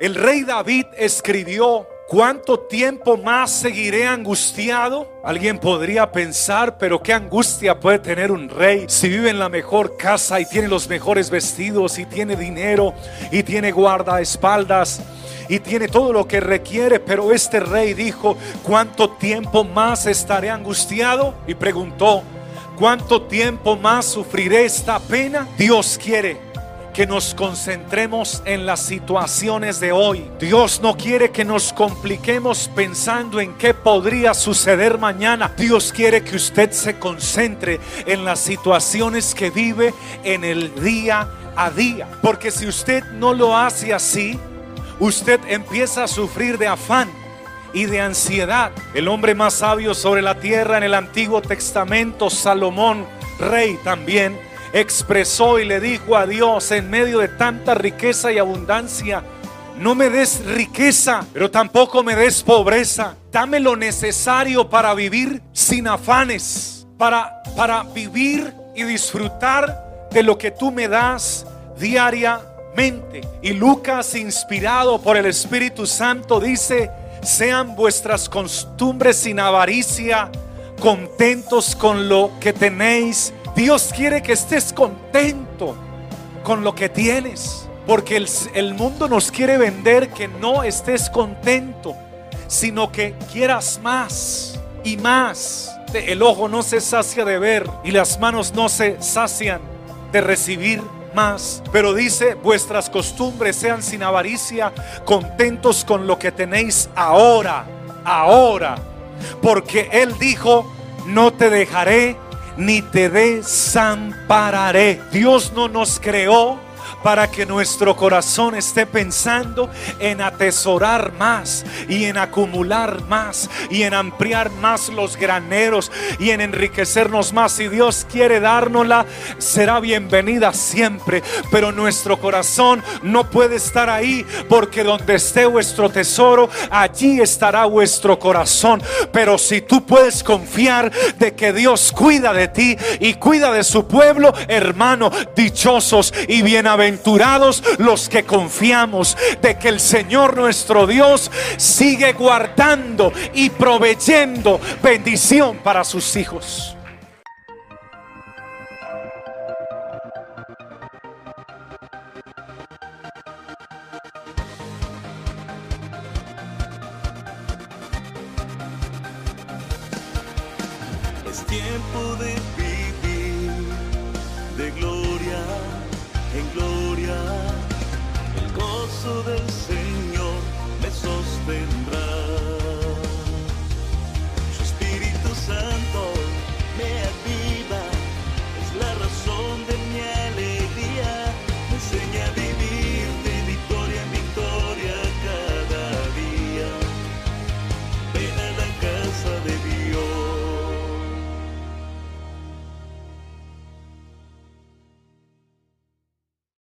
El rey David escribió, ¿cuánto tiempo más seguiré angustiado? Alguien podría pensar, pero qué angustia puede tener un rey si vive en la mejor casa y tiene los mejores vestidos y tiene dinero y tiene guardaespaldas y tiene todo lo que requiere, pero este rey dijo, ¿cuánto tiempo más estaré angustiado? Y preguntó, ¿cuánto tiempo más sufriré esta pena? Dios quiere que nos concentremos en las situaciones de hoy. Dios no quiere que nos compliquemos pensando en qué podría suceder mañana. Dios quiere que usted se concentre en las situaciones que vive en el día a día. Porque si usted no lo hace así, usted empieza a sufrir de afán y de ansiedad. El hombre más sabio sobre la tierra en el Antiguo Testamento, Salomón, rey también, expresó y le dijo a Dios en medio de tanta riqueza y abundancia, no me des riqueza, pero tampoco me des pobreza. Dame lo necesario para vivir sin afanes, para, para vivir y disfrutar de lo que tú me das diariamente y Lucas, inspirado por el Espíritu Santo, dice, sean vuestras costumbres sin avaricia, contentos con lo que tenéis. Dios quiere que estés contento con lo que tienes. Porque el, mundo nos quiere vender que no estés contento, sino que quieras más y más. El ojo no se sacia de ver y las manos no se sacian de recibir más. Pero dice, vuestras costumbres sean sin avaricia, contentos con lo que tenéis ahora, ahora. Porque Él dijo, no te dejaré ni te desampararé. Dios no nos creó para que nuestro corazón esté pensando en atesorar más y en acumular más y en ampliar más los graneros y en enriquecernos más. Si Dios quiere dárnosla, será bienvenida siempre, pero nuestro corazón no puede estar ahí porque donde esté vuestro tesoro, allí estará vuestro corazón. Pero si tú puedes confiar de que Dios cuida de ti y cuida de su pueblo, hermano, dichosos y bienaventurados los que confiamos de que el Señor nuestro Dios sigue guardando y proveyendo bendición para sus hijos. Es tiempo de gloria. El